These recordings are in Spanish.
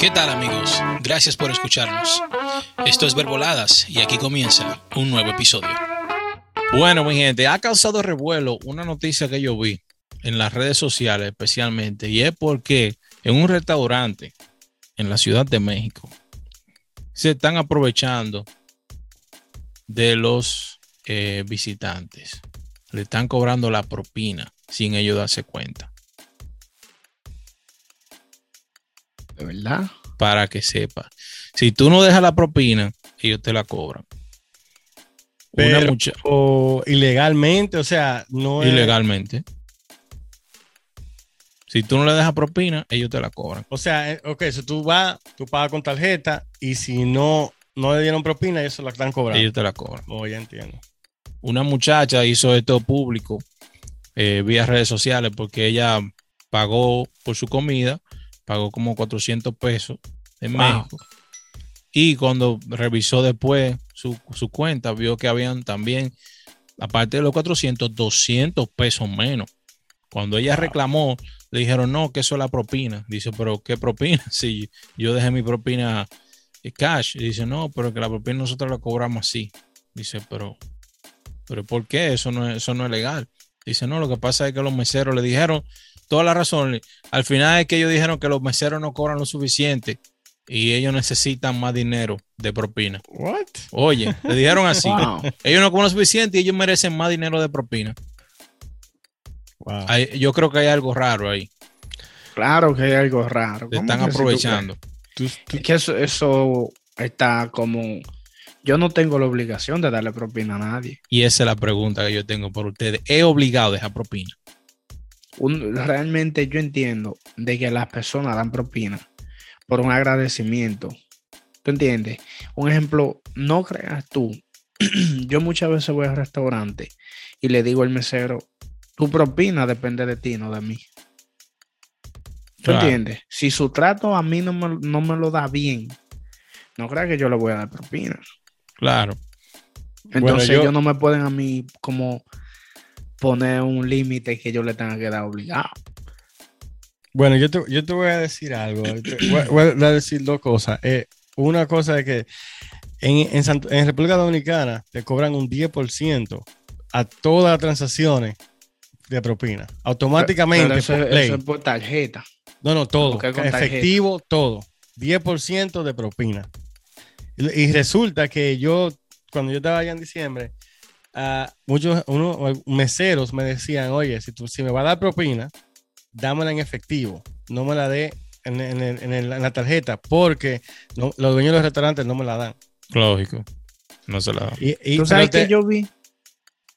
¿Qué tal amigos? Gracias por escucharnos. Esto es Verboladas y aquí comienza un nuevo episodio. Bueno, mi gente, ha causado revuelo una noticia que yo vi en las redes sociales especialmente y es porque en un restaurante en la Ciudad de México se están aprovechando de los eh, visitantes. Le están cobrando la propina sin ellos darse cuenta. ¿De verdad? Para que sepa. Si tú no dejas la propina, ellos te la cobran. Pero, o ilegalmente, o sea, no Ilegalmente. Si tú no le dejas propina, ellos te la cobran. O sea, eh, ok, si tú vas, tú pagas con tarjeta y si no, no le dieron propina, ellos se la están cobrando. Ellos te la cobran. Oh, ya entiendo. Una muchacha hizo esto público eh, vía redes sociales porque ella pagó por su comida, pagó como 400 pesos en Wow. México. Y cuando revisó después su, su cuenta, vio que habían también, aparte de los 400, 200 pesos menos. Cuando ella reclamó, le dijeron, no, que eso es la propina. Dice, pero ¿qué propina? Si yo dejé mi propina cash. Dice, no, pero que la propina nosotros la cobramos así. Dice, pero, pero ¿por qué? Eso no es, eso no es legal. Dice, no, lo que pasa es que los meseros le dijeron toda la razón. Al final es que ellos dijeron que los meseros no cobran lo suficiente y ellos necesitan más dinero de propina. What? Oye, le dijeron así. Wow. Ellos no cobran lo suficiente y ellos merecen más dinero de propina. Wow. Hay- yo creo que hay algo raro ahí. Claro que hay algo raro. Te ¿Cómo están que si tú aprovechando. Tú- Es que eso, eso está como. Yo no tengo la obligación de darle propina a nadie. Y esa es la pregunta que yo tengo por ustedes. ¿Es obligado dejar propina? Un- realmente yo entiendo de que las personas dan propina por un agradecimiento. ¿Tú entiendes? Un ejemplo, no creas tú. yo muchas veces voy al restaurante y le digo al mesero, tu propina depende de ti, no de mí. ¿Tú Claro. entiendes? Si su trato a mí no me, no me lo da bien, no creas que yo le voy a dar propina. Claro. Entonces yo- ellos no me pueden a mí como poner un límite que yo le tenga que dar obligado. Bueno, yo te, yo te voy a decir algo. Voy, a- voy a decir dos cosas. Eh, una cosa es que en, en, República Dominicana te cobran un 10% a todas las transacciones de propina. Automáticamente. Pero eso, por eso ley. es por tarjeta. No, no, todo. Efectivo, todo. 10% de propina. Y, y resulta que yo, cuando yo estaba allá en diciembre, muchos uno- meseros me decían, oye, si, tú, si me va a dar propina, dámela en efectivo, no me la dé en, en el- en el- en la tarjeta, porque no- los dueños de los restaurantes no me la dan. Lógico. No se la da. Y, y- ¿Tú sabes pero, que te- yo vi?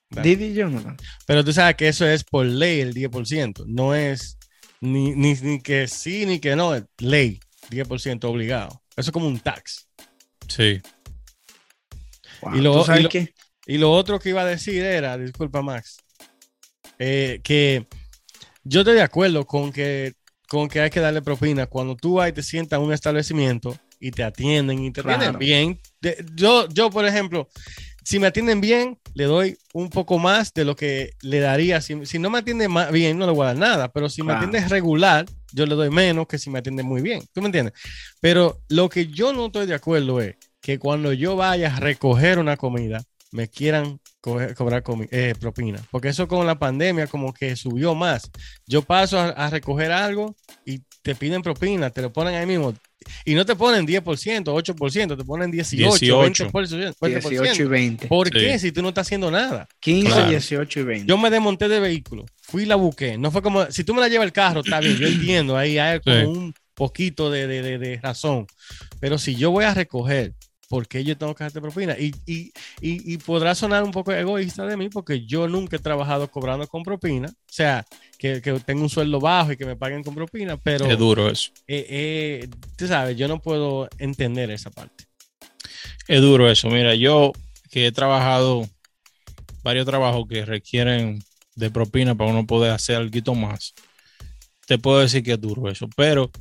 Dale. Didi Jonathan. pero tú sabes que eso es por ley el 10%, no es ni, ni, ni que sí ni que no, es ley, 10% obligado. Eso es como un tax. Sí. Wow, Y lo- ¿Tú sabes y lo- qué? Y lo otro que iba a decir era, disculpa Max, eh, que yo estoy de acuerdo con que, con que hay que darle propina cuando tú vas y te sientas en un establecimiento y te atienden y te atienden Claro. bien. De- yo, yo, por ejemplo, si me atienden bien, le doy un poco más de lo que le daría. Si, si no me atiende ma- bien, no le voy a dar nada, pero si Claro. me atiende regular, yo le doy menos que si me atiende muy bien. ¿Tú me entiendes? Pero lo que yo no estoy de acuerdo es que cuando yo vaya a recoger una comida, me quieran cobrar eh, propina. Porque eso con la pandemia como que subió más. Yo paso a, a recoger algo y te piden propina, te lo ponen ahí mismo. Y no te ponen 10%, 8%, te ponen 18, 18. 20%. 18 y 20. ¿Por Sí. qué si tú no estás haciendo nada? 15, Claro. 18 y 20. Yo me desmonté de vehículo, fui y la busqué. No fue como, si tú me la llevas el carro, está bien, yo entiendo, ahí hay como Sí. un poquito de, de- de- de razón. Pero si yo voy a recoger, ¿por qué yo tengo que darte propina? Y, y, y, y podrá sonar un poco egoísta de mí porque yo nunca he trabajado cobrando con propina. O sea, que, que tengo un sueldo bajo y que me paguen con propina, pero Es duro eso. eh, eh, tú sabes, yo no puedo entender esa parte. Es duro eso. Mira, yo que he trabajado varios trabajos que requieren de propina para uno poder hacer algo más, te puedo decir que es duro eso. Pero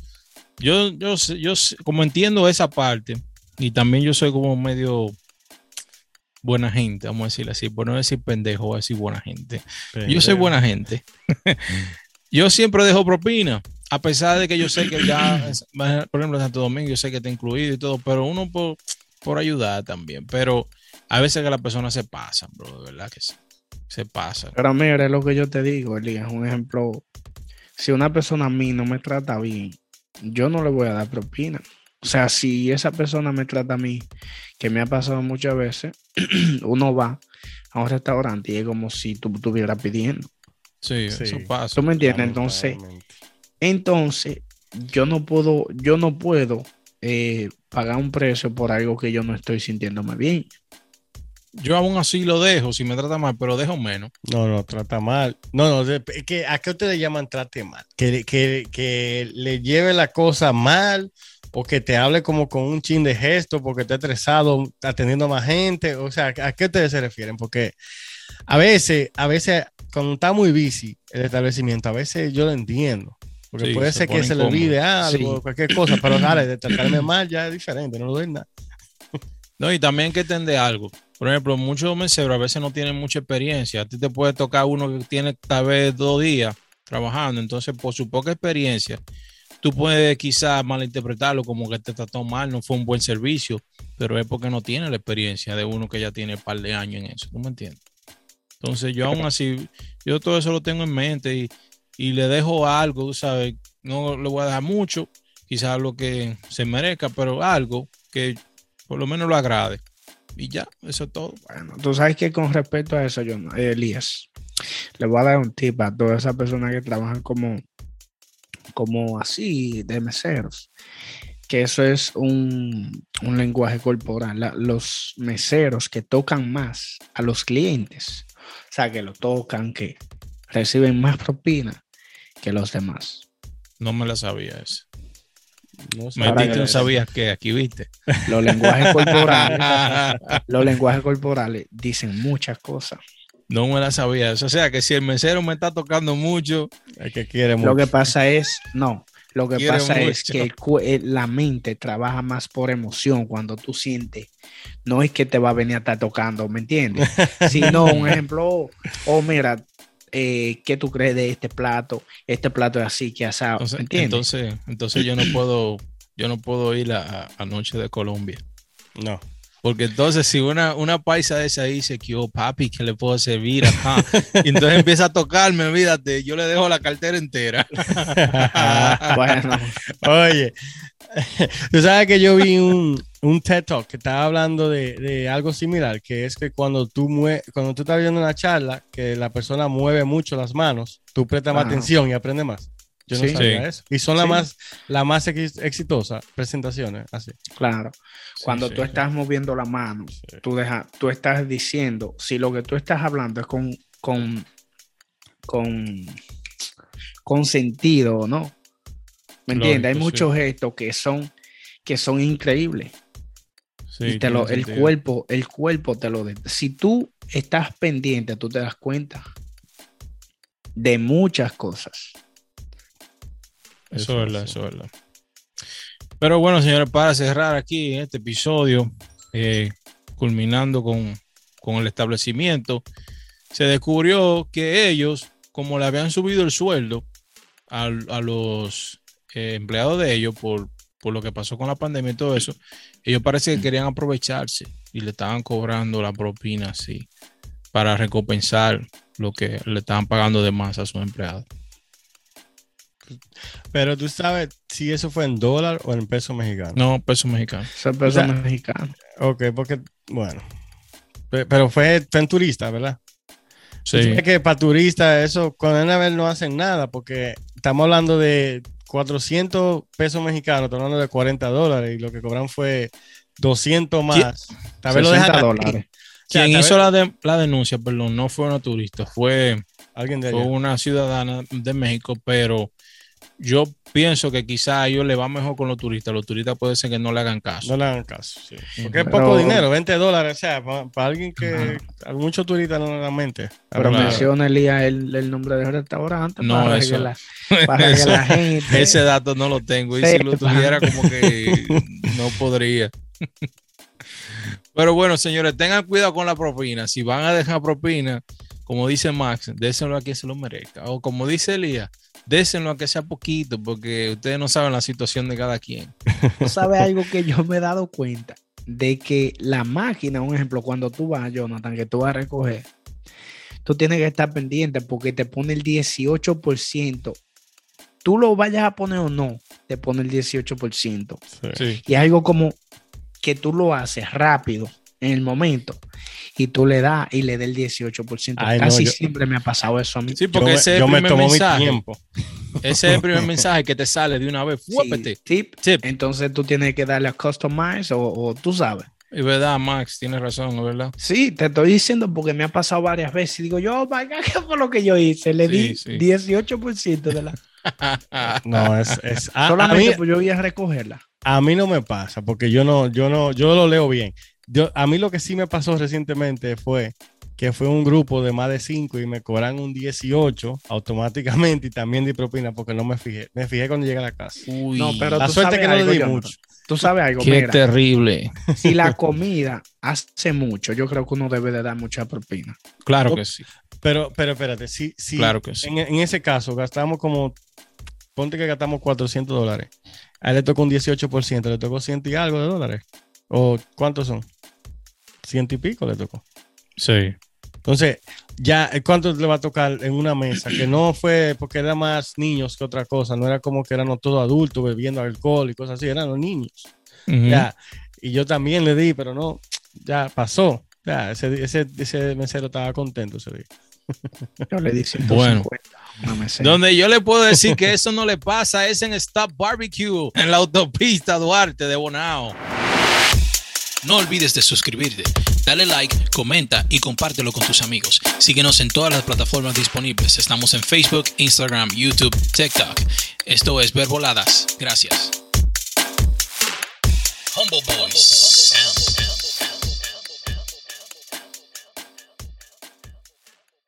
yo, yo, yo como entiendo esa parte, y también yo soy como medio buena gente, vamos a decirlo así, por no decir pendejo, voy a decir buena gente. Yo soy buena gente. yo siempre dejo propina. a pesar de que yo sé que ya, por ejemplo, Santo Domingo, yo sé que está incluido y todo, pero uno por, por ayudar también. Pero a veces que las personas se pasan, bro, de verdad que sí. Se pasan. Pero mira, es lo que yo te digo, Elías. Un ejemplo, si una persona a mí no me trata bien, yo no le voy a dar propina. O sea, si esa persona me trata a mí, que me ha pasado muchas veces, uno va a un restaurante y es como si tú estuvieras pidiendo. Sí, Sí. eso pasa. ¿Tú me entiendes? Entonces, entonces yo no puedo, yo no puedo eh, pagar un precio por algo que yo no estoy sintiéndome bien. Yo aún así lo dejo, si me trata mal, pero dejo menos. No, no, trata mal. No, no, es que, ¿a qué ustedes llaman trate mal? Que, que, que le lleve la cosa mal o que te hable como con un chin de gesto porque está estresado atendiendo a más gente. O sea, ¿a qué ustedes se refieren? Porque a veces, a veces, cuando está muy busy el establecimiento, a veces yo lo entiendo. Porque Sí, puede se ser que se le olvide algo, Sí. cualquier cosa, pero dale, de tratarme mal ya es diferente, no lo doy nada. No, y también hay que entender algo. Por ejemplo, muchos meseros a veces no tienen mucha experiencia. A ti te puede tocar uno que tiene tal vez dos días trabajando. Entonces, por su poca experiencia, tú puedes quizás malinterpretarlo como que te trató mal, no fue un buen servicio, pero es porque no tiene la experiencia de uno que ya tiene un par de años en eso. ¿Tú me entiendes? Entonces, yo aún así, yo todo eso lo tengo en mente y, y le dejo algo, sabes, no le voy a dejar mucho, quizás lo que se merezca, pero algo que por lo menos lo agrade. Y ya, eso es todo. Bueno, tú sabes que con respecto a eso, yo, Elías, le voy a dar un tip a todas esas personas que trabajan como, como así de meseros, que eso es un, un lenguaje corporal. La- los meseros que tocan más a los clientes, o sea, que lo tocan, que reciben más propina que los demás. No me la sabía eso. No sé. Me Ahora dijiste, que- no sabías que aquí viste. Los lenguajes corporales, los lenguajes corporales dicen muchas cosas. No me la sabía. O sea que si el mesero me está tocando mucho, El que quiere Lo mucho. que pasa es, no, lo que Quiere pasa es que el eh, la mente trabaja más por emoción cuando tú sientes, no es que te va a venir a estar tocando, ¿me entiendes? Sino un ejemplo, oh, oh, mira, eh, ¿qué tú crees de este plato? Este plato es así, que asado, entonces, ¿me entiendes? entonces, entonces yo no puedo, yo no puedo ir a, a Noche de Colombia. No. Porque entonces si una, una paisa de esa dice que yo, papi, que le puedo servir? Ajá. Y entonces empieza a tocarme, olvídate, yo le dejo la cartera entera. bueno, Oye, tú sabes que yo vi un, un TED Talk que estaba hablando de, de algo similar, que es que cuando tú, mue cuando tú estás viendo una charla, que la persona mueve mucho las manos, tú prestas más atención y aprendes más. Yo no Sí. sabía Sí. eso. Y son las Sí. más, la más ex- exitosas presentaciones, así. claro, cuando Sí, tú sí. estás moviendo la mano, Sí. tú, deja, tú estás diciendo, si lo que tú estás hablando es con, con, con, con sentido, ¿no? ¿Me entiendes? Hay muchos gestos que son, que son increíbles. Sí, y te lo, el sentido. cuerpo, el cuerpo te lo... de- Si tú estás pendiente, tú te das cuenta de muchas cosas. Eso es verdad, eso es verdad. Pero bueno, señores, para cerrar aquí este episodio, eh, culminando con, con el establecimiento, se descubrió que ellos, como le habían subido el sueldo a, a los eh, empleados de ellos por, por lo que pasó con la pandemia y todo eso, ellos parece que querían aprovecharse y le estaban cobrando la propina así para recompensar lo que le estaban pagando de más a sus empleados. Pero tú sabes si eso fue en dólar o en peso mexicano. No, peso mexicano. Persona sea, mexicana. Ok, porque, bueno. Pe- Pero fue, fue en turista, ¿verdad? Sí. Es que para turistas, eso, con Enabel no hacen nada, porque estamos hablando de 400 pesos mexicanos, estamos hablando de 40 dólares, y lo que cobran fue 200 más. Tal vez lo 60 dejan dólares. O sea, Quien hizo la, de- la denuncia, perdón, no fue una turista, fue, Alguien de fue una ciudadana de México, pero yo pienso que quizá a ellos le va mejor con los turistas. Los turistas puede ser que no le hagan caso. No le hagan caso, sí. Porque es Pero- poco dinero, 20 dólares, o sea, para, alguien que a muchos turistas no le dan mente. Pero Claro. menciona Elías el, el nombre del restaurante No, para, eso- que la, para que la gente. Ese dato no lo tengo. Y Sí, si lo tuviera, como que no podría. Pero bueno, señores, tengan cuidado con la propina. Si van a dejar propina, como dice Max, déselo a quien se lo merezca. O como dice Elías, désenlo a que sea poquito, porque ustedes no saben la situación de cada quien. ¿Tú sabes algo que yo me he dado cuenta? De que la máquina, un ejemplo, cuando tú vas, Jonathan, que tú vas a recoger, tú tienes que estar pendiente porque te pone el 18%. Tú lo vayas a poner o no, te pone el 18%. Sí. Y es algo como que tú lo haces rápido en el momento y tú le das y le das el 18%. Ay, no, Casi yo- siempre me ha pasado eso a mí. Sí, Yo, porque me- ese es yo el me primer tomo mi mensaje. tiempo. Ese es el primer mensaje que te sale de una vez. Sí, Fuépete. tip. Tip. Entonces tú tienes que darle a customize o, o tú sabes. Es verdad, Max, tienes razón, es verdad. Sí, te estoy diciendo porque me ha pasado varias veces. Y digo, yo, oh my God, ¿qué fue lo que yo hice? Le Sí, di sí. 18% de la. No, es, es a, a Solamente mí, pues yo voy a recogerla. a mí no me pasa porque yo no, yo no, yo lo leo bien. Yo, a mí lo que sí me pasó recientemente fue que fue un grupo de más de 5 y me cobran un 18 automáticamente y también di propina porque no me fijé. Me fijé cuando llegué a la casa. Uy, No, pero La tú suerte sabes que no le algo, di Jonathan. mucho. Tú sabes algo, qué mira, terrible. si la comida hace mucho, yo creo que uno debe de dar mucha propina. Claro que sí. Pero, pero espérate, si, si Claro que sí. en, en ese caso gastamos como, ponte que gastamos 400 dólares, a él le tocó un 18%, le tocó ciento y algo de dólares. ¿O cuántos son? Ciento y pico le tocó. Sí. Entonces, ya, eh, ¿cuánto le va a tocar en una mesa? Que no fue porque eran más niños que otra cosa, no era como que éramos todos adultos bebiendo alcohol y cosas así, eran los niños. Ya, y yo también le di, pero no, ya pasó. Ya, ese, ese, ese mesero estaba contento ese día. Yo le di 150. Bueno. mesera. Donde yo le puedo decir que eso no le pasa es en Stop Barbecue, en la autopista Duarte de Bonao. No olvides de suscribirte, dale like, comenta y compártelo con tus amigos. Síguenos en todas las plataformas disponibles. Estamos en Facebook, Instagram, YouTube, TikTok. Esto es Verboladas. Gracias.